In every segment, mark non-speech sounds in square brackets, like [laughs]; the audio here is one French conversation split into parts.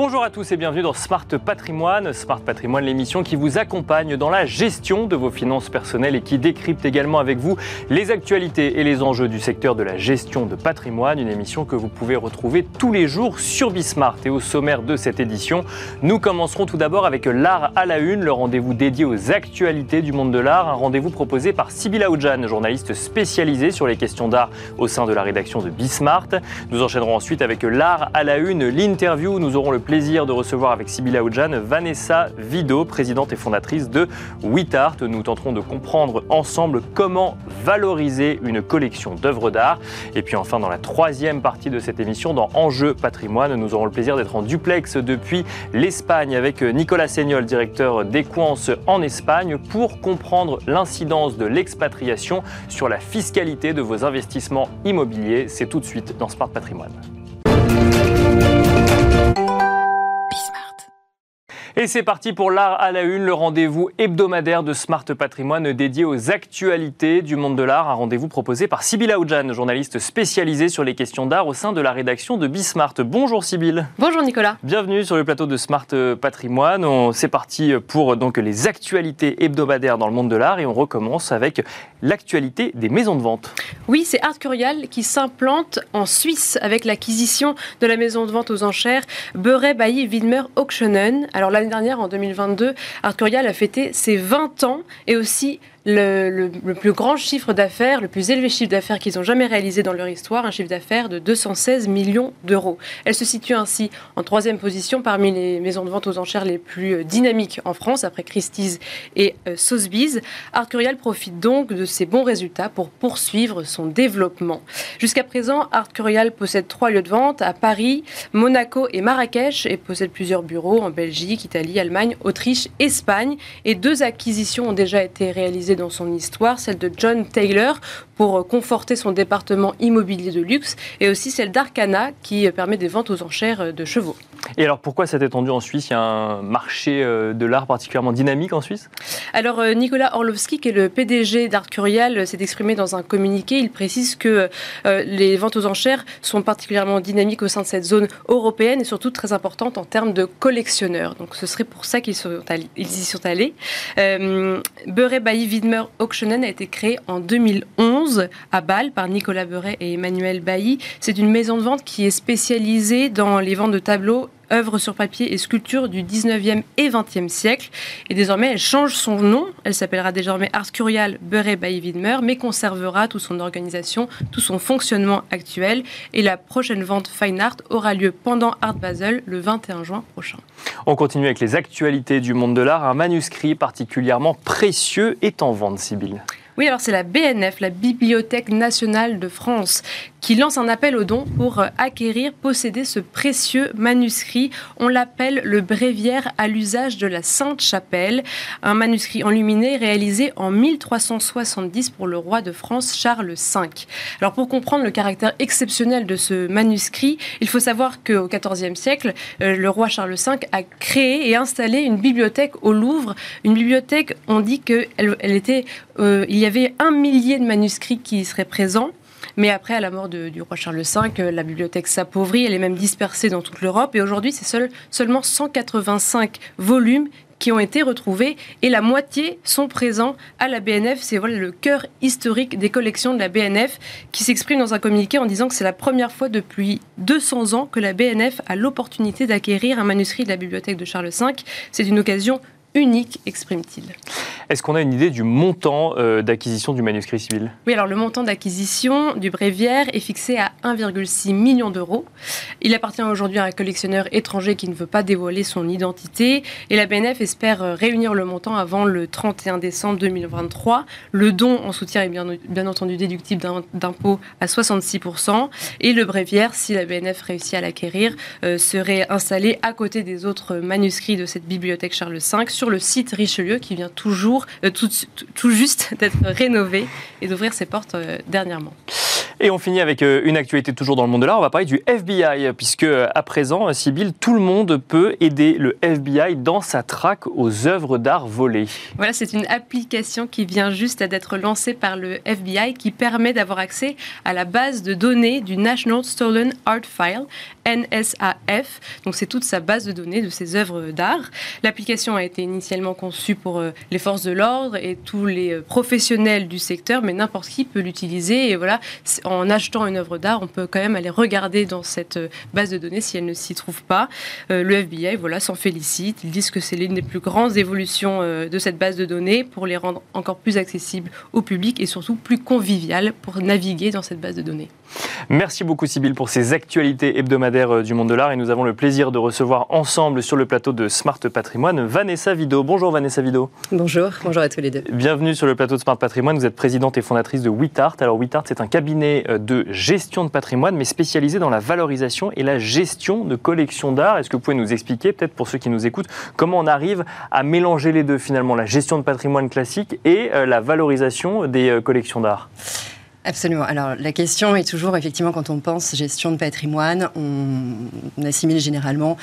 Bonjour à tous et bienvenue dans Smart Patrimoine. Smart Patrimoine, l'émission qui vous accompagne dans la gestion de vos finances personnelles et qui décrypte également avec vous les actualités et les enjeux du secteur de la gestion de patrimoine. Une émission que vous pouvez retrouver tous les jours sur Bismart. Et au sommaire de cette édition, nous commencerons tout d'abord avec l'art à la une, le rendez-vous dédié aux actualités du monde de l'art. Un rendez-vous proposé par Sybilla Oudjan, journaliste spécialisée sur les questions d'art au sein de la rédaction de Bismart. Nous enchaînerons ensuite avec l'art à la une, l'interview. Nous aurons le plaisir de recevoir avec Sybilla Oudjan Vanessa Vido, présidente et fondatrice de WeTart. Nous tenterons de comprendre ensemble comment valoriser une collection d'œuvres d'art. Et puis enfin, dans la troisième partie de cette émission, dans Enjeu patrimoine, nous aurons le plaisir d'être en duplex depuis l'Espagne avec Nicolas Seignol, directeur d'Equance en Espagne, pour comprendre l'incidence de l'expatriation sur la fiscalité de vos investissements immobiliers. C'est tout de suite dans Smart Patrimoine. Et c'est parti pour l'art à la une, le rendez-vous hebdomadaire de Smart Patrimoine dédié aux actualités du monde de l'art. Un rendez-vous proposé par Sybille Aoudjan, journaliste spécialisée sur les questions d'art au sein de la rédaction de Bismart. Bonjour Sybille. Bonjour Nicolas. Bienvenue sur le plateau de Smart Patrimoine. C'est parti pour donc les actualités hebdomadaires dans le monde de l'art et on recommence avec l'actualité des maisons de vente. Oui, c'est Art Curial qui s'implante en Suisse avec l'acquisition de la maison de vente aux enchères Beuret Bailly Widmer Auctionen. Alors dernière, en 2022, Art Curial a fêté ses 20 ans et aussi le, plus grand chiffre d'affaires, le plus élevé chiffre d'affaires qu'ils ont jamais réalisé dans leur histoire, un chiffre d'affaires de 216 millions d'euros. Elle se situe ainsi en troisième position parmi les maisons de vente aux enchères les plus euh, dynamiques en France, après Christie's et euh, Sotheby's. Art Curial profite donc de ces bons résultats pour poursuivre son développement. Jusqu'à présent, Art Curial possède trois lieux de vente à Paris, Monaco et Marrakech et possède plusieurs bureaux en Belgique, Italie, Allemagne, Autriche, Espagne. Et deux acquisitions ont déjà été réalisées dans son histoire, celle de John Taylor pour conforter son département immobilier de luxe et aussi celle d'Arcana qui permet des ventes aux enchères de chevaux. Et alors pourquoi cette étendue en Suisse? Il y a un marché euh, de l'art particulièrement dynamique en Suisse? Alors euh, Nicolas Orlovski, qui est le PDG d'Art Curial, s'est exprimé dans un communiqué. Il précise que euh, les ventes aux enchères sont particulièrement dynamiques au sein de cette zone européenne et surtout très importantes en termes de collectionneurs. Donc ce serait pour ça qu'ils y sont allés. Euh, Beuret Bailly Widmer Auctionen a été créé en 2011 à Bâle par Nicolas Beuret et Emmanuel Bailly. C'est une maison de vente qui est spécialisée dans les ventes de tableaux œuvre sur papier et sculpture du 19e et 20e siècle. Et désormais, elle change son nom. Elle s'appellera désormais Ars Curial Beuret by Widmer, mais conservera toute son organisation, tout son fonctionnement actuel. Et la prochaine vente Fine Art aura lieu pendant Art Basel le 21 juin prochain. On continue avec les actualités du monde de l'art. Un manuscrit particulièrement précieux est en vente, Sibylle. Oui, alors c'est la BNF, la Bibliothèque nationale de France, qui lance un appel aux dons pour euh, acquérir, posséder ce précieux manuscrit. On l'appelle le bréviaire à l'usage de la Sainte-Chapelle, un manuscrit enluminé réalisé en 1370 pour le roi de France Charles V. Alors pour comprendre le caractère exceptionnel de ce manuscrit, il faut savoir qu'au XIVe siècle, euh, le roi Charles V a créé et installé une bibliothèque au Louvre. Une bibliothèque, on dit qu'elle elle était, euh, il y avait un millier de manuscrits qui seraient présents. Mais après, à la mort du roi Charles V, euh, la bibliothèque s'appauvrit, elle est même dispersée dans toute l'Europe. Et aujourd'hui, c'est seul, seulement 185 volumes qui ont été retrouvés et la moitié sont présents à la BNF. C'est le cœur historique des collections de la BNF qui s'exprime dans un communiqué en disant que c'est la première fois depuis 200 ans que la BNF a l'opportunité d'acquérir un manuscrit de la bibliothèque de Charles V. C'est une occasion unique, exprime-t-il. Est-ce qu'on a une idée du montant euh, d'acquisition du manuscrit civil? Oui, alors le montant d'acquisition du bréviaire est fixé à 1,6 million d'euros. Il appartient aujourd'hui à un collectionneur étranger qui ne veut pas dévoiler son identité et la BNF espère euh, réunir le montant avant le 31 décembre 2023. Le don en soutien est bien, bien entendu déductible d'impôt à 66% et le bréviaire, si la BNF réussit à l'acquérir, euh, serait installé à côté des autres manuscrits de cette bibliothèque Charles V sur le site Richelieu qui vient toujours, euh, tout, juste [laughs] d'être rénové et d'ouvrir ses portes euh, dernièrement. Et on finit avec une actualité toujours dans le monde de l'art. On va parler du FBI, puisque à présent, Sybille, tout le monde peut aider le FBI dans sa traque aux œuvres d'art volées. Voilà, c'est une application qui vient juste d'être lancée par le FBI qui permet d'avoir accès à la base de données du National Stolen Art File, NSAF. Donc c'est toute sa base de données de ces œuvres d'art. L'application a été initialement conçue pour euh, les forces de l'ordre et tous les euh, professionnels du secteur, mais n'importe qui peut l'utiliser. Et voilà, en achetant une œuvre d'art, on peut quand même aller regarder dans cette euh, base de données si elle ne s'y trouve pas. le FBI, voilà, s'en félicite. Ils disent que c'est l'une des plus grandes évolutions de cette base de données pour les rendre encore plus accessibles au public et surtout plus conviviales pour naviguer dans cette base de données. Merci beaucoup Sybille pour ces actualités hebdomadaires euh, du monde de l'art et nous avons le plaisir de recevoir ensemble sur le plateau de Smart Patrimoine Vanessa Vido. Bonjour Vanessa Vido. Bonjour, bonjour à tous les deux. Bienvenue sur le plateau de Smart Patrimoine. Vous êtes présidente et fondatrice de WeTart. Alors WeTart c'est un cabinet euh, de gestion de patrimoine mais spécialisé dans la valorisation et la gestion de collections d'art. Est-ce que vous pouvez nous expliquer peut-être pour ceux qui nous écoutent comment on arrive à mélanger les deux finalement, la gestion de patrimoine classique et euh, la valorisation des collections d'art? Absolument. Alors la question est toujours, effectivement, quand on pense gestion de patrimoine, on, assimile généralement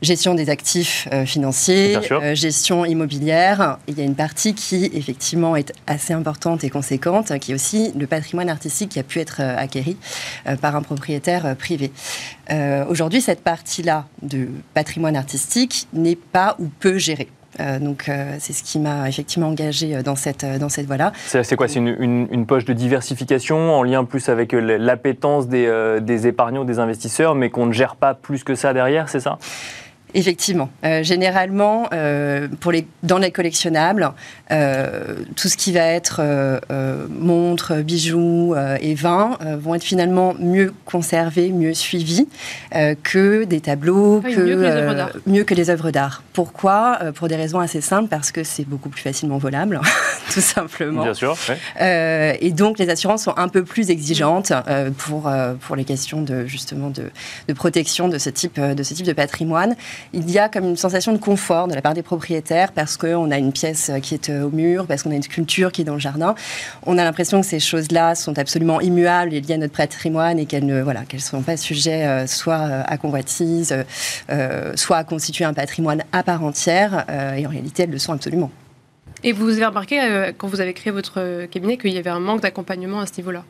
gestion des actifs euh, financiers, euh, gestion immobilière. Il y a une partie qui, effectivement, est assez importante et conséquente, qui est aussi le patrimoine artistique qui a pu être euh, acquéri par un propriétaire privé. Aujourd'hui, cette partie-là de patrimoine artistique n'est pas ou peu gérée. Euh, donc euh, c'est ce qui m'a effectivement engagé euh, dans cette, dans cette voie-là. C'est quoi? C'est une, une, poche de diversification en lien plus avec l'appétence des, des épargnants, des investisseurs, mais qu'on ne gère pas plus que ça derrière, c'est ça? Effectivement. Euh, généralement, euh, pour les, dans les collectionnables, euh, tout ce qui va être montres, bijoux et vins vont être finalement mieux conservés, mieux suivis que des tableaux, que, mieux, que les œuvres d'art. Pourquoi? Pour des raisons assez simples, parce que c'est beaucoup plus facilement volable, [laughs] tout simplement. Bien sûr. et donc, les assurances sont un peu plus exigeantes pour, pour les questions de, justement de, de protection de ce type de, ce type de patrimoine il y a comme une sensation de confort de la part des propriétaires parce qu'on a une pièce qui est euh, au mur, parce qu'on a une sculpture qui est dans le jardin. On a l'impression que ces choses-là sont absolument immuables et liées à notre patrimoine et qu'elles ne voilà, qu'elles sont pas sujets euh, soit euh, à convoitise, soit à constituer un patrimoine à part entière. et en réalité, elles le sont absolument. Et vous avez remarqué, euh, quand vous avez créé votre euh, cabinet, qu'il y avait un manque d'accompagnement à ce niveau-là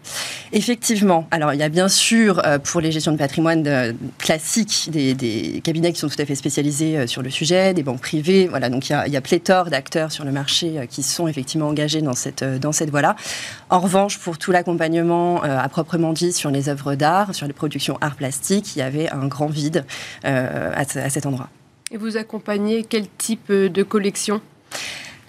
Effectivement. Alors, il y a bien sûr, euh, pour les gestions de patrimoine classiques, des, cabinets qui sont tout à fait spécialisés sur le sujet, des banques privées. Voilà, donc il y a, il y a pléthore d'acteurs sur le marché qui sont effectivement engagés dans cette, dans cette voie-là. En revanche, pour tout l'accompagnement à proprement dit sur les œuvres d'art, sur les productions art plastique, il y avait un grand vide à, à cet endroit. Et vous accompagnez quel type de collection?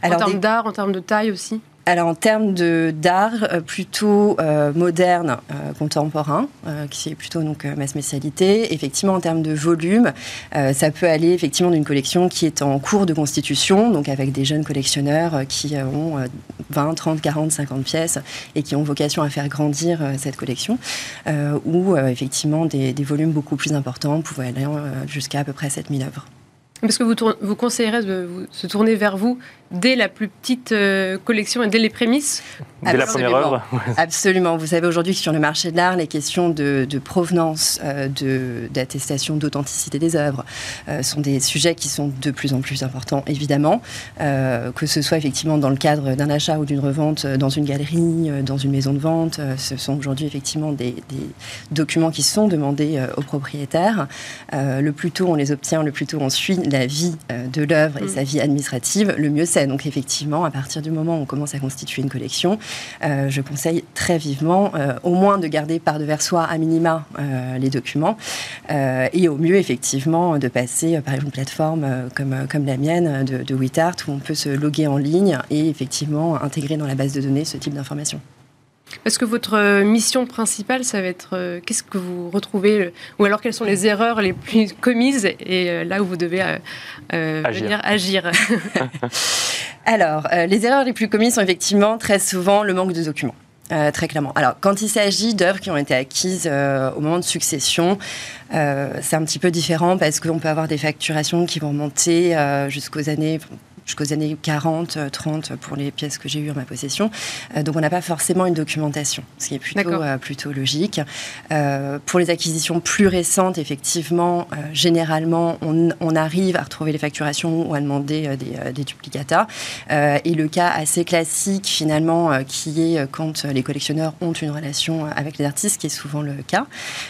En termes d'art, en termes de taille aussi alors en termes d'art euh, plutôt euh, moderne, euh, contemporain, qui est plutôt donc ma spécialité. Effectivement en termes de volume, ça peut aller effectivement d'une collection qui est en cours de constitution, donc avec des jeunes collectionneurs qui ont 20, 30, 40, 50 pièces et qui ont vocation à faire grandir cette collection, ou effectivement des, des, volumes beaucoup plus importants, pouvant aller jusqu'à à peu près 7000 œuvres. Parce que vous, vous conseillerez de se tourner vers vous dès la plus petite euh, collection et dès les prémices? Dès la première œuvre [laughs] Absolument. Vous savez aujourd'hui que sur le marché de l'art, les questions de, provenance, euh, d'attestation d'authenticité des œuvres euh, sont des sujets qui sont de plus en plus importants, évidemment. que ce soit effectivement dans le cadre d'un achat ou d'une revente dans une galerie, dans une maison de vente, ce sont aujourd'hui effectivement des, des, documents qui sont demandés aux propriétaires. le plus tôt on les obtient, le plus tôt on suit la vie de l'œuvre et mm. sa vie administrative, le mieux c'est. Donc effectivement, à partir du moment où on commence à constituer une collection, euh, je conseille très vivement euh, au moins de garder par devers soi à minima euh, les documents et au mieux effectivement de passer par une plateforme comme, comme la mienne de, de WeTart où on peut se loguer en ligne et effectivement intégrer dans la base de données ce type d'informations. Est-ce que votre euh, mission principale, ça va être euh, qu'est-ce que vous retrouvez, ou alors quelles sont les erreurs les plus commises et euh, là où vous devez agir. venir agir? [laughs] Alors, les erreurs les plus commises sont effectivement très souvent le manque de documents. très clairement. Alors, quand il s'agit d'œuvres qui ont été acquises au moment de succession, c'est un petit peu différent parce qu'on peut avoir des facturations qui vont monter jusqu'aux années jusqu'aux années 40, 30 pour les pièces que j'ai eues en ma possession. donc on n'a pas forcément une documentation, ce qui est plutôt, plutôt logique. pour les acquisitions plus récentes, effectivement, généralement, on, arrive à retrouver les facturations ou à demander des, des duplicata. et le cas assez classique, finalement, qui est quand les collectionneurs ont une relation avec les artistes, qui est souvent le cas,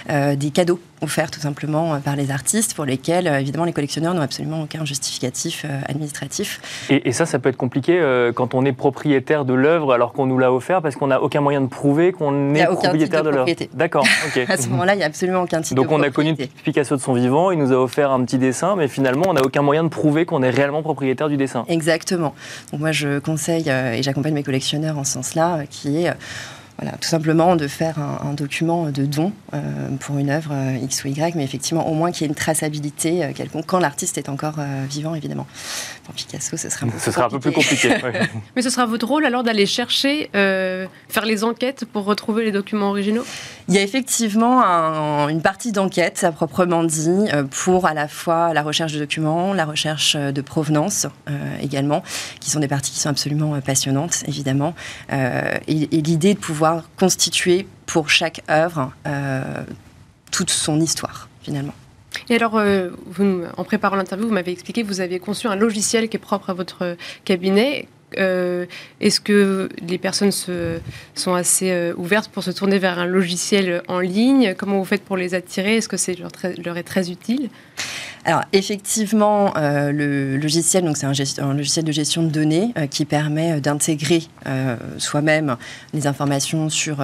des cadeaux offerts tout simplement par les artistes pour lesquels, évidemment, les collectionneurs n'ont absolument aucun justificatif administratif. Et, ça, ça peut être compliqué quand on est propriétaire de l'œuvre alors qu'on nous l'a offert parce qu'on n'a aucun moyen de prouver qu'on est propriétaire de, l'œuvre. D'accord, [laughs] ok. à ce moment-là, il n'y a absolument aucun titre Donc on a connu Picasso de son vivant, il nous a offert un petit dessin, mais finalement, on n'a aucun moyen de prouver qu'on est réellement propriétaire du dessin. Exactement. Donc moi, je conseille et j'accompagne mes collectionneurs en ce sens-là, qui est voilà, tout simplement de faire un, document de don euh, pour une œuvre euh, X ou Y, mais effectivement au moins qu'il y ait une traçabilité euh, quelconque quand l'artiste est encore vivant, évidemment. Pour Picasso, ce sera un peu, ce sera un peu plus compliqué. [laughs] mais ce sera votre rôle alors d'aller chercher, faire les enquêtes pour retrouver les documents originaux? Il y a effectivement une partie d'enquête à proprement dit pour à la fois la recherche de documents, la recherche de provenance également, qui sont des parties qui sont absolument passionnantes, évidemment, et l'idée de pouvoir constituer pour chaque œuvre euh, toute son histoire, finalement. Et alors, euh, vous, en préparant l'interview, vous m'avez expliqué que vous aviez conçu un logiciel qui est propre à votre cabinet. Euh, est-ce que les personnes sont assez ouvertes pour se tourner vers un logiciel en ligne? Comment vous faites pour les attirer? Est-ce que c'est leur, est très utile? Alors effectivement, euh, le logiciel, donc c'est un, logiciel de gestion de données euh, qui permet euh, d'intégrer soi-même les informations sur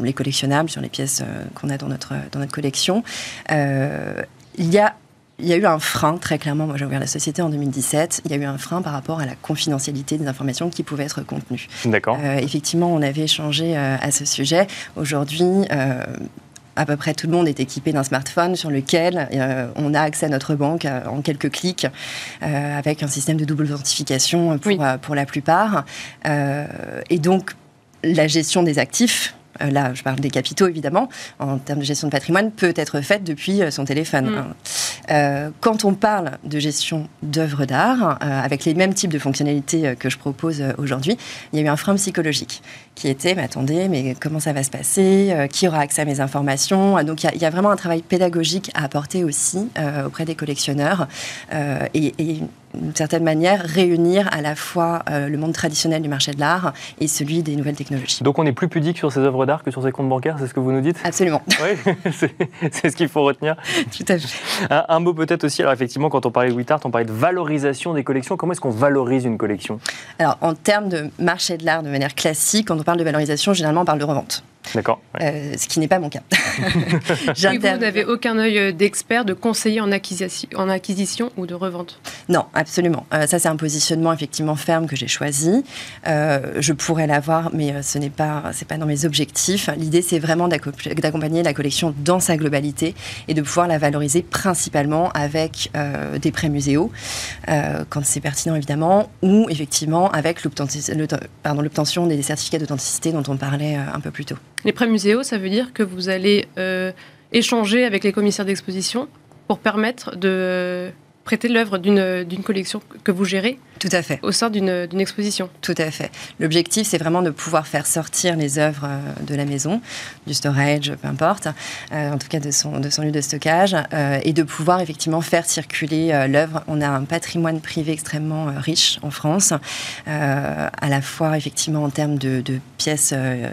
les collectionnables, sur les pièces qu'on a dans notre dans notre collection. il y a il y a eu un frein, très clairement. Moi, j'ai ouvert la société en 2017. Il y a eu un frein par rapport à la confidentialité des informations qui pouvaient être contenues. D'accord. effectivement, on avait échangé à ce sujet. Aujourd'hui, à peu près tout le monde est équipé d'un smartphone sur lequel euh, on a accès à notre banque euh, en quelques clics euh, avec un système de double authentification pour, pour la plupart. et donc, la gestion des actifs euh, là je parle des capitaux évidemment, en termes de gestion de patrimoine, peut être faite depuis euh, son téléphone. Mm. Euh, quand on parle de gestion d'œuvres d'art, avec les mêmes types de fonctionnalités que je propose aujourd'hui, il y a eu un frein psychologique qui était, mais attendez, mais comment ça va se passer Qui aura accès à mes informations Donc il y, a vraiment un travail pédagogique à apporter aussi auprès des collectionneurs et, et d'une certaine manière, réunir à la fois euh, le monde traditionnel du marché de l'art et celui des nouvelles technologies. Donc on est plus pudique sur ces œuvres d'art que sur ces comptes bancaires, c'est ce que vous nous dites? Absolument. [laughs] Oui, c'est ce qu'il faut retenir. Tout à fait. Un, mot peut-être aussi, alors effectivement, quand on parlait de WeTart, on parlait de valorisation des collections. Comment est-ce qu'on valorise une collection? Alors en termes de marché de l'art de manière classique, on parle de valorisation, généralement on parle de revente. D'accord. Euh, ce qui n'est pas mon cas. [laughs] Et vous n'avez aucun œil euh, d'expert, de conseiller en acquisition, en acquisition ou de revente? Non, absolument. Euh, ça, c'est un positionnement effectivement ferme que j'ai choisi. je pourrais l'avoir, mais ce n'est pas, c'est pas dans mes objectifs. L'idée, c'est vraiment d'accompagner la collection dans sa globalité et de pouvoir la valoriser principalement avec des prêts muséaux, quand c'est pertinent évidemment, ou effectivement avec l'obtention des certificats d'authenticité dont on parlait un peu plus tôt. Les prêts muséaux, ça veut dire que vous allez euh, échanger avec les commissaires d'exposition pour permettre de prêter l'œuvre d'une collection que vous gérez Tout à fait. au sein d'une exposition. Tout à fait. L'objectif, c'est vraiment de pouvoir faire sortir les œuvres euh, de la maison, du storage, peu importe, euh, en tout cas de son, de son lieu de stockage, euh, et de pouvoir effectivement faire circuler l'œuvre. On a un patrimoine privé extrêmement riche en France, à la fois effectivement en termes de, de pièces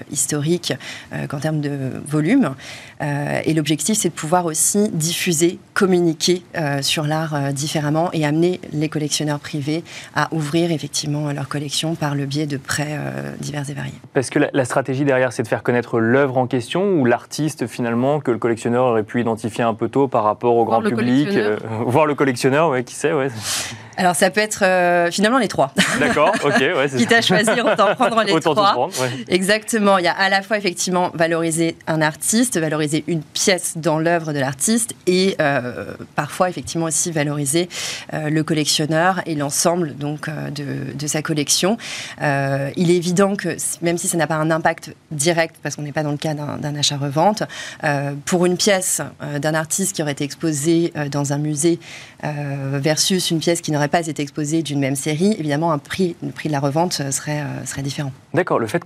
historiques qu'en termes de volume. Et l'objectif, c'est de pouvoir aussi diffuser, communiquer sur l'art différemment et amener les collectionneurs privés à ouvrir effectivement leur collection par le biais de prêts euh, divers et variés. Parce que la, stratégie derrière, c'est de faire connaître l'œuvre en question ou l'artiste finalement que le collectionneur aurait pu identifier un peu tôt par rapport au grand public, euh, [laughs] voir le collectionneur, ouais, qui sait, ouais. Alors ça peut être euh, finalement les trois. [laughs] D'accord, ok. Ouais, Quitte à choisir, autant prendre les autant trois. Prendre, ouais. Exactement. Il y a à la fois effectivement valoriser un artiste, valoriser une pièce dans l'œuvre de l'artiste et euh, parfois effectivement aussi valoriser euh, le collectionneur et l'ensemble donc de, de, sa collection. il est évident que même si ça n'a pas un impact direct parce qu'on n'est pas dans le cas d'un achat-revente, pour une pièce d'un artiste qui aurait été exposée dans un musée versus une pièce qui n'aurait n'auraient pas été exposées d'une même série, évidemment, un prix, le prix de la revente serait, serait différent. D'accord, le fait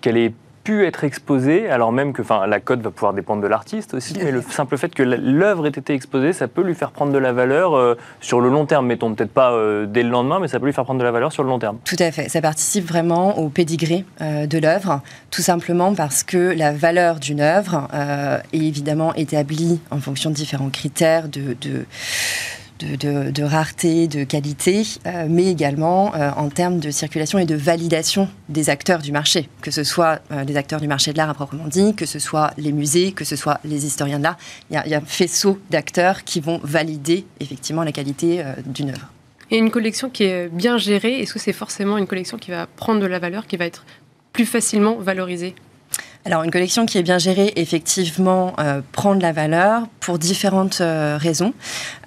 qu'elle ait pu être exposée, alors même que la cote va pouvoir dépendre de l'artiste aussi, mais le simple fait que l'œuvre ait été exposée, ça peut lui faire prendre de la valeur euh, sur le long terme, mettons peut-être pas euh, dès le lendemain, mais ça peut lui faire prendre de la valeur sur le long terme. Tout à fait, ça participe vraiment au pédigré euh, de l'œuvre, tout simplement parce que la valeur d'une œuvre est évidemment établie en fonction de différents critères de, de de, rareté, de qualité, euh, mais également euh, en termes de circulation et de validation des acteurs du marché, que ce soit euh, les acteurs du marché de l'art à proprement dit, que ce soit les musées, que ce soit les historiens de l'art. Il, y a un faisceau d'acteurs qui vont valider effectivement la qualité d'une œuvre. Et une collection qui est bien gérée, est-ce que c'est forcément une collection qui va prendre de la valeur, qui va être plus facilement valorisée? Alors, une collection qui est bien gérée, effectivement, euh, prend de la valeur pour différentes euh, raisons.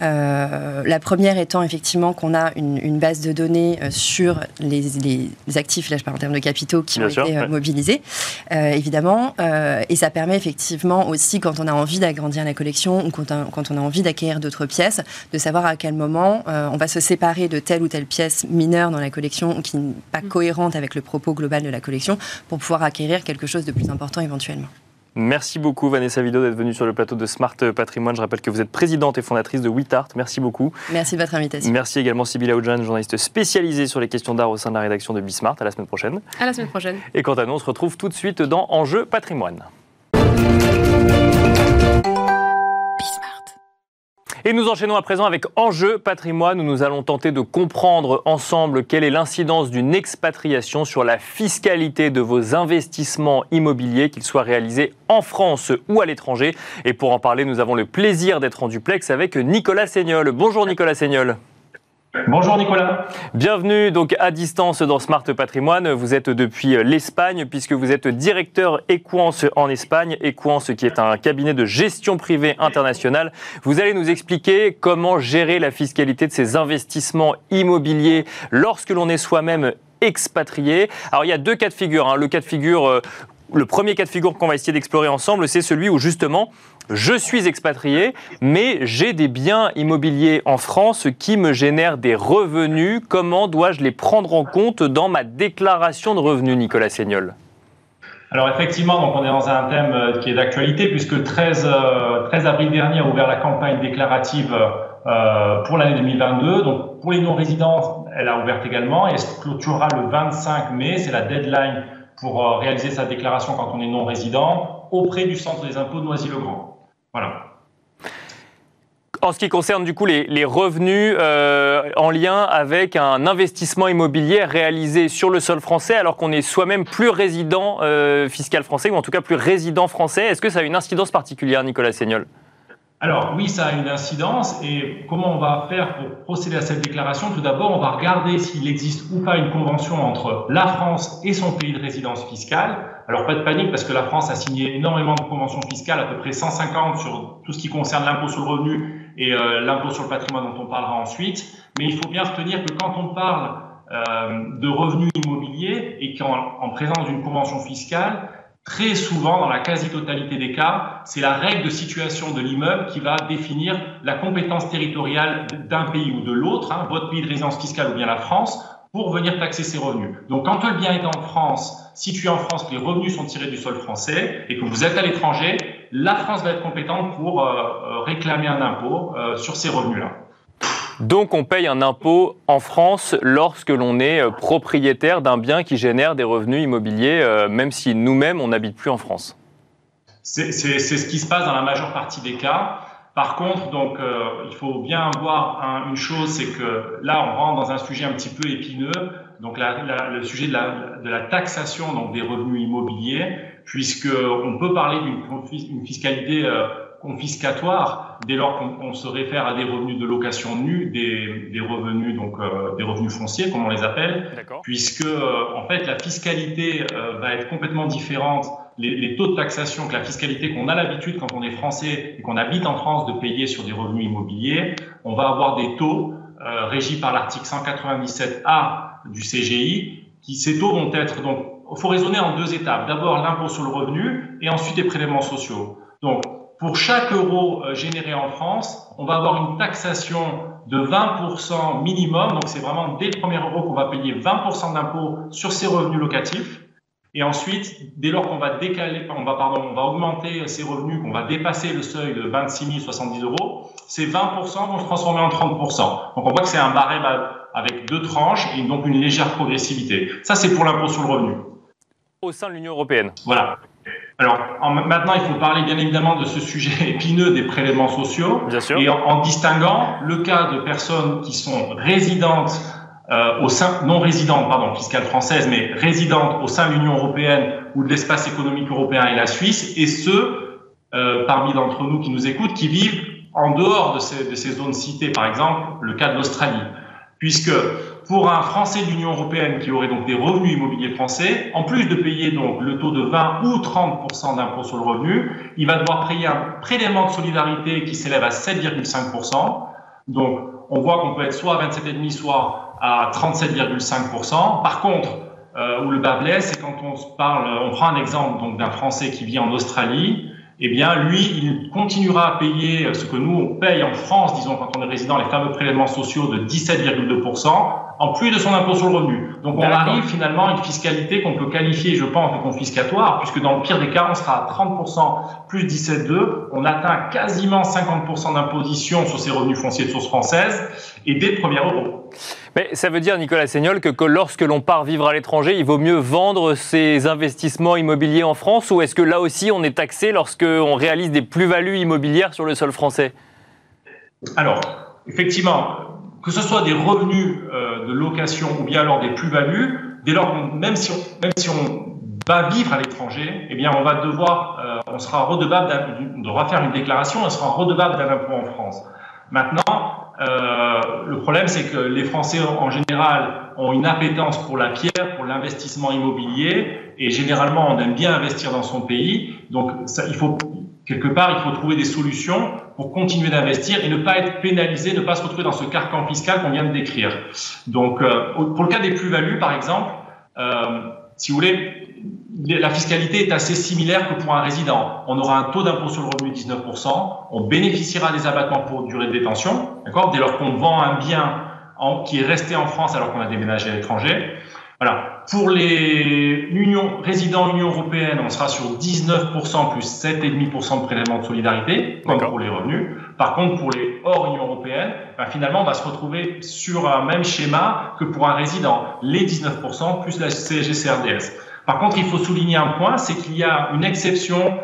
Euh, la première étant, effectivement, qu'on a une, base de données sur les, actifs, là je parle en termes de capitaux, qui ont été mobilisés, évidemment. et ça permet, effectivement, aussi, quand on a envie d'agrandir la collection ou quand, quand on a envie d'acquérir d'autres pièces, de savoir à quel moment on va se séparer de telle ou telle pièce mineure dans la collection qui n'est pas mm. cohérente avec le propos global de la collection pour pouvoir acquérir quelque chose de plus important éventuellement. Merci beaucoup Vanessa Vido d'être venue sur le plateau de Smart Patrimoine. Je rappelle que vous êtes présidente et fondatrice de WeTart. Merci beaucoup. Merci de votre invitation. Merci également Sybille Aoudjan, journaliste spécialisée sur les questions d'art au sein de la rédaction de Bismart. À la semaine prochaine. À la semaine prochaine. Et quant à nous, on se retrouve tout de suite dans Enjeu Patrimoine. Et nous enchaînons à présent avec Enjeu patrimoine où nous allons tenter de comprendre ensemble quelle est l'incidence d'une expatriation sur la fiscalité de vos investissements immobiliers, qu'ils soient réalisés en France ou à l'étranger. Et pour en parler, nous avons le plaisir d'être en duplex avec Nicolas Seignol. Bonjour Nicolas Seignol. Bonjour Nicolas. Bienvenue donc à distance dans Smart Patrimoine. Vous êtes depuis l'Espagne puisque vous êtes directeur Equance en Espagne. Equance qui est un cabinet de gestion privée internationale. Vous allez nous expliquer comment gérer la fiscalité de ces investissements immobiliers lorsque l'on est soi-même expatrié. Alors il y a deux cas de figure. Hein. Cas de figure euh, le premier cas de figure qu'on va essayer d'explorer ensemble, c'est celui où justement je suis expatrié, mais j'ai des biens immobiliers en France qui me génèrent des revenus. Comment dois-je les prendre en compte dans ma déclaration de revenus, Nicolas Seignol? Alors effectivement, donc on est dans un thème euh, qui est d'actualité puisque 13, 13 euh, avril dernier a ouvert la campagne déclarative euh, pour l'année 2022. Donc pour les non-résidents, elle a ouvert également et se clôturera le 25 mai. C'est la deadline pour réaliser sa déclaration quand on est non-résident auprès du centre des impôts de Noisy-le-Grand. Voilà. En ce qui concerne du coup les, revenus euh, en lien avec un investissement immobilier réalisé sur le sol français alors qu'on est soi-même plus résident euh, fiscal français ou en tout cas plus résident français, est-ce que ça a une incidence particulière Nicolas Seignol alors oui, ça a une incidence et comment on va faire pour procéder à cette déclaration? Tout d'abord, on va regarder s'il existe ou pas une convention entre la France et son pays de résidence fiscale. Alors pas de panique parce que la France a signé énormément de conventions fiscales, à peu près 150 sur tout ce qui concerne l'impôt sur le revenu et euh, l'impôt sur le patrimoine dont on parlera ensuite. Mais il faut bien retenir que quand on parle euh, de revenus immobiliers et qu'en en présence d'une convention fiscale, Très souvent, dans la quasi-totalité des cas, c'est la règle de situation de l'immeuble qui va définir la compétence territoriale d'un pays ou de l'autre, hein, votre pays de résidence fiscale ou bien la France, pour venir taxer ses revenus. Donc quand le bien est en France, situé en France, que les revenus sont tirés du sol français et que vous êtes à l'étranger, la France va être compétente pour euh, euh, réclamer un impôt euh, sur ces revenus-là. Donc on paye un impôt en France lorsque l'on est euh, propriétaire d'un bien qui génère des revenus immobiliers, euh, même si nous-mêmes, on n'habite plus en France. C'est ce qui se passe dans la majeure partie des cas. Par contre, donc, euh, il faut bien voir une chose, c'est que là, on rentre dans un sujet un petit peu épineux, donc le sujet de la, taxation des revenus immobiliers, puisque on peut parler d'une fiscalité confiscatoire dès lors qu'on se réfère à des revenus de location nue, des, des revenus donc euh, des revenus fonciers comme on les appelle, puisque euh, en fait la fiscalité euh, va être complètement différente. Les, les, taux de taxation que la fiscalité qu'on a l'habitude quand on est français et qu'on habite en France de payer sur des revenus immobiliers, on va avoir des taux régis par l'article 197A du CGI, qui ces taux vont être donc il faut raisonner en deux étapes. D'abord l'impôt sur le revenu et ensuite les prélèvements sociaux. Donc pour chaque euro euh, généré en France, on va avoir une taxation de 20% minimum. Donc, c'est vraiment dès le premier euro qu'on va payer 20% d'impôt sur ces revenus locatifs. Et ensuite, dès lors qu'on va décaler, on va, pardon, on va augmenter ces revenus, qu'on va dépasser le seuil de 26 070 euros, ces 20% vont se transformer en 30%. Donc, on voit que c'est un barème avec deux tranches et donc une légère progressivité. Ça, c'est pour l'impôt sur le revenu. Au sein de l'Union européenne. Voilà. Alors maintenant, il faut parler bien évidemment de ce sujet épineux des prélèvements sociaux. Bien sûr. Et en, distinguant le cas de personnes qui sont résidentes euh, au sein, non résidentes, pardon, fiscales françaises, mais résidentes au sein de l'Union européenne ou de l'espace économique européen et la Suisse, et ceux euh, parmi d'entre nous qui nous écoutent qui vivent en dehors de ces, de ces zones citées, par exemple le cas de l'Australie puisque pour un Français de l'Union européenne qui aurait donc des revenus immobiliers français, en plus de payer donc le taux de 20 ou 30% d'impôt sur le revenu, il va devoir payer un prélèvement de solidarité qui s'élève à 7,5% Donc, on voit qu'on peut être soit à 27,5 soit à 37,5% Par contre, euh, où le bas blesse, c'est quand on se parle, on prend un exemple donc d'un Français qui vit en Australie, eh bien, lui, il continuera à payer ce que nous, on paye en France, disons, quand on est résident, les fameux prélèvements sociaux de 17,2%, en plus de son impôt sur le revenu. Donc, on arrive finalement à une fiscalité qu'on peut qualifier, je pense, de confiscatoire, puisque dans le pire des cas, on sera à 30% plus 17,2%. On atteint quasiment 50% d'imposition sur ces revenus fonciers de source française, et dès le premier euro. Mais ça veut dire, Nicolas Seignol, que, lorsque l'on part vivre à l'étranger, il vaut mieux vendre ses investissements immobiliers en France ou est-ce que là aussi on est taxé lorsqu'on réalise des plus-values immobilières sur le sol français Alors, effectivement, que ce soit des revenus euh, de location ou bien alors des plus-values, dès lors même si on, va vivre à l'étranger, eh bien, on va devoir, euh, on sera redevable, on devra faire une déclaration, on sera redevable d'un impôt en France. Maintenant, euh, le problème, c'est que les Français, en général, ont une appétence pour la pierre, pour l'investissement immobilier, et généralement, on aime bien investir dans son pays. Donc, ça, il faut quelque part, il faut trouver des solutions pour continuer d'investir et ne pas être pénalisé, ne pas se retrouver dans ce carcan fiscal qu'on vient de décrire. Donc, euh, pour le cas des plus-values, par exemple, euh, si vous voulez, la fiscalité est assez similaire que pour un résident. On aura un taux d'impôt sur le revenu de 19%, on bénéficiera des abattements pour durée de détention, d'accord, dès lors qu'on vend un bien en, qui est resté en France alors qu'on a déménagé à l'étranger. Voilà. Pour les unions, résidents Union européenne, on sera sur 19% plus 7,5% de prélèvement de solidarité, comme pour les revenus. Par contre, pour les hors Union européenne, ben finalement, on va se retrouver sur un même schéma que pour un résident, les 19% plus la CSG-CRDS. Par contre, il faut souligner un point, c'est qu'il y a une exception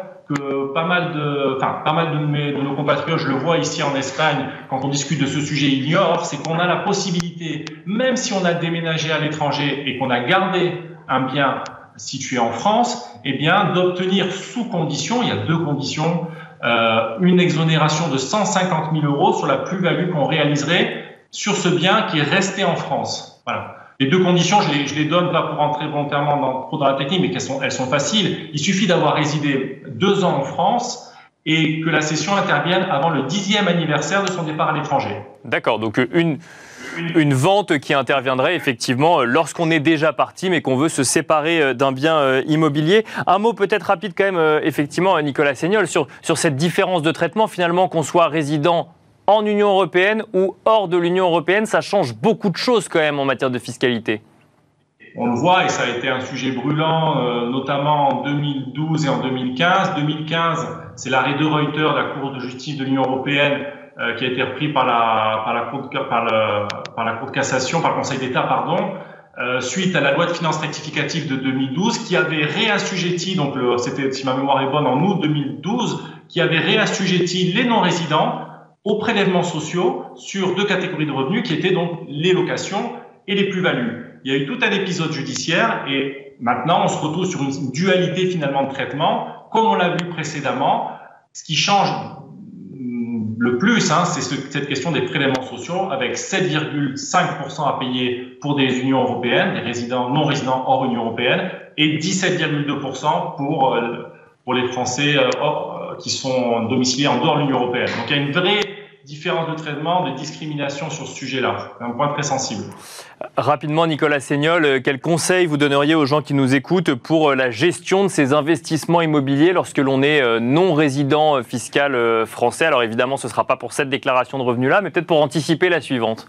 pas mal de, enfin, pas mal de nos compatriotes, je le vois ici en Espagne, quand on discute de ce sujet, ignorent, c'est qu'on a la possibilité, même si on a déménagé à l'étranger et qu'on a gardé un bien situé en France, eh bien, d'obtenir sous condition, il y a deux conditions, euh, une exonération de 150 000 euros sur la plus-value qu'on réaliserait sur ce bien qui est resté en France. Voilà. Les deux conditions, je les, je les donne pas pour rentrer volontairement dans, trop dans la technique, mais qu'elles sont, elles sont faciles. Il suffit d'avoir résidé deux ans en France et que la session intervienne avant le dixième anniversaire de son départ à l'étranger. D'accord, donc une, une vente qui interviendrait effectivement lorsqu'on est déjà parti mais qu'on veut se séparer euh, d'un bien euh, immobilier. Un mot peut-être rapide quand même, euh, effectivement, Nicolas Seignol, sur, sur cette différence de traitement finalement qu'on soit résident en Union européenne ou hors de l'Union européenne, ça change beaucoup de choses quand même en matière de fiscalité. On le voit et ça a été un sujet brûlant, euh, notamment en 2012 et en 2015. 2015, c'est l'arrêt de Reuters, la Cour de justice de l'Union européenne, euh, qui a été repris par la, par la, cour, de, cassation, par le Conseil d'État, pardon, euh, suite à la loi de finances rectificative de 2012, qui avait réassujetti, donc c'était, si ma mémoire est bonne, en août 2012, qui avait réassujetti les non-résidents aux prélèvements sociaux sur deux catégories de revenus qui étaient donc les locations et les plus-values. Il y a eu tout un épisode judiciaire et maintenant on se retrouve sur une dualité finalement de traitement, comme on l'a vu précédemment. Ce qui change le plus, hein, c'est cette question des prélèvements sociaux avec 7,5% à payer pour des unions européennes, des résidents non résidents hors Union européenne, et 17,2% pour euh, pour les Français euh, qui sont domiciliés en dehors de l'Union européenne. Donc il y a une vraie différence de traitement, de discrimination sur ce sujet-là. C'est un point très sensible. Rapidement, Nicolas Seignol, euh, quels conseils vous donneriez aux gens qui nous écoutent pour euh, la gestion de ces investissements immobiliers lorsque l'on est euh, non résident fiscal français? Alors évidemment, ce ne sera pas pour cette déclaration de revenus-là, mais peut-être pour anticiper la suivante.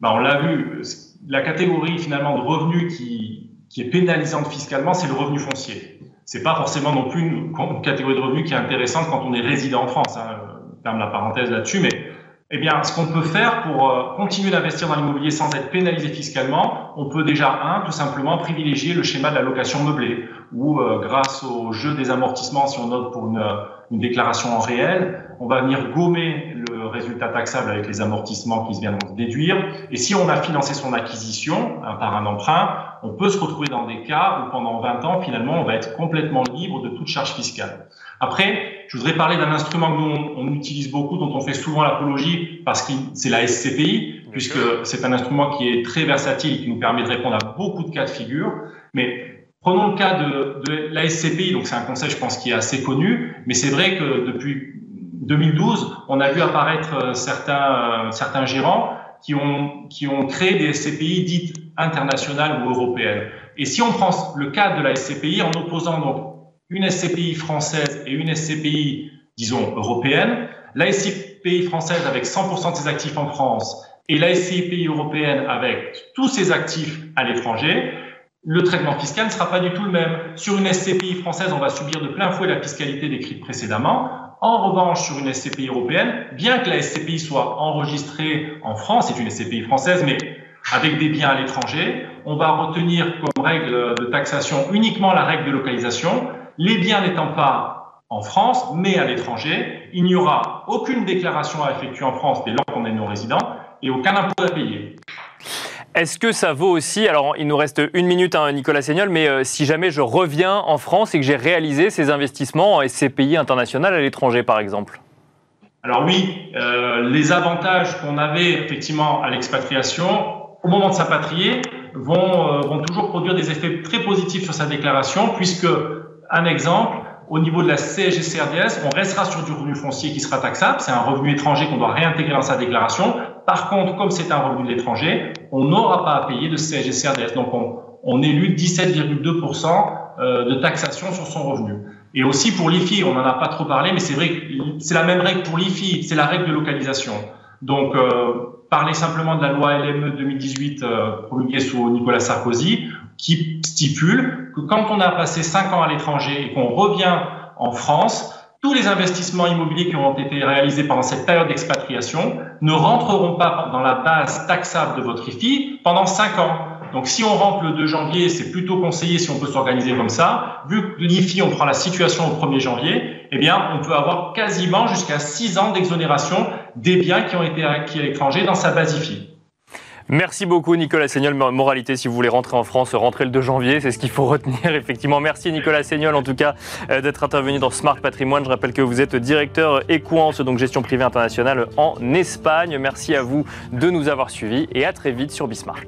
Ben, on l'a vu, la catégorie finalement de revenus qui, qui est pénalisante fiscalement, c'est le revenu foncier. C'est pas forcément non plus une, catégorie de revenus qui est intéressante quand on est résident en France. Hein. Ferme la parenthèse là-dessus, mais eh bien, ce qu'on peut faire pour euh, continuer d'investir dans l'immobilier sans être pénalisé fiscalement, on peut déjà, un, tout simplement privilégier le schéma de la location meublée, où euh, grâce au jeu des amortissements, si on note pour une, une, déclaration en réel, on va venir gommer le résultat taxable avec les amortissements qui se viendront déduire. Et si on a financé son acquisition hein, par un emprunt, on peut se retrouver dans des cas où pendant 20 ans, finalement, on va être complètement libre de toute charge fiscale. Après, je voudrais parler d'un instrument que nous, on, utilise beaucoup, dont on fait souvent l'apologie, parce que c'est la SCPI, puisque c'est un instrument qui est très versatile, qui nous permet de répondre à beaucoup de cas de figure. Mais prenons le cas de, de la SCPI, donc c'est un conseil, je pense, qui est assez connu, mais c'est vrai que depuis 2012, on a vu apparaître euh, certains, euh, certains gérants qui ont, qui ont créé des SCPI dites internationales ou européennes. Et si on prend le cas de la SCPI en opposant donc une SCPI française et une SCPI, disons, européenne, la SCPI française avec 100% de ses actifs en France et la SCPI européenne avec tous ses actifs à l'étranger, le traitement fiscal ne sera pas du tout le même. Sur une SCPI française, on va subir de plein fouet la fiscalité décrite précédemment. En revanche, sur une SCPI européenne, bien que la SCPI soit enregistrée en France, c'est une SCPI française, mais avec des biens à l'étranger, on va retenir comme règle de taxation uniquement la règle de localisation les biens n'étant pas en France, mais à l'étranger, il n'y aura aucune déclaration à effectuer en France dès lors qu'on est non-résident et aucun impôt à payer. Est-ce que ça vaut aussi, alors il nous reste une minute, hein, Nicolas Seignol, mais euh, si jamais je reviens en France et que j'ai réalisé ces investissements en SCPI international à l'étranger, par exemple? Alors oui, euh, les avantages qu'on avait effectivement à l'expatriation, au moment de s'apatrier, vont, euh, vont toujours produire des effets très positifs sur sa déclaration, puisque un exemple, au niveau de la CSG-CRDS, on restera sur du revenu foncier qui sera taxable. C'est un revenu étranger qu'on doit réintégrer dans sa déclaration. Par contre, comme c'est un revenu de l'étranger, on n'aura pas à payer de CSG-CRDS. Donc, on, on élu 17,2% euh, de taxation sur son revenu. Et aussi pour l'IFI, on n'en a pas trop parlé, mais c'est vrai que c'est la même règle pour l'IFI, c'est la règle de localisation. Donc, euh, parler simplement de la loi LME 2018 euh, promulguée sous Nicolas Sarkozy, qui stipule que quand on a passé cinq ans à l'étranger et qu'on revient en France, tous les investissements immobiliers qui ont été réalisés pendant cette période d'expatriation ne rentreront pas dans la base taxable de votre IFI pendant cinq ans. Donc si on rentre le 2 janvier, c'est plutôt conseillé si on peut s'organiser comme ça. Vu que l'IFI, on prend la situation au 1er janvier, eh bien, on peut avoir quasiment jusqu'à six ans d'exonération des biens qui ont été acquis à l'étranger dans sa base IFI. Merci beaucoup Nicolas Seignol. Moralité, si vous voulez rentrer en France, rentrez le 2 janvier, c'est ce qu'il faut [laughs] retenir effectivement. Merci Nicolas Seignol en tout cas euh, d'être intervenu dans Smart Patrimoine. Je rappelle que vous êtes directeur Equance, donc gestion privée internationale en Espagne. Merci à vous de nous avoir suivis et à très vite sur Bismart.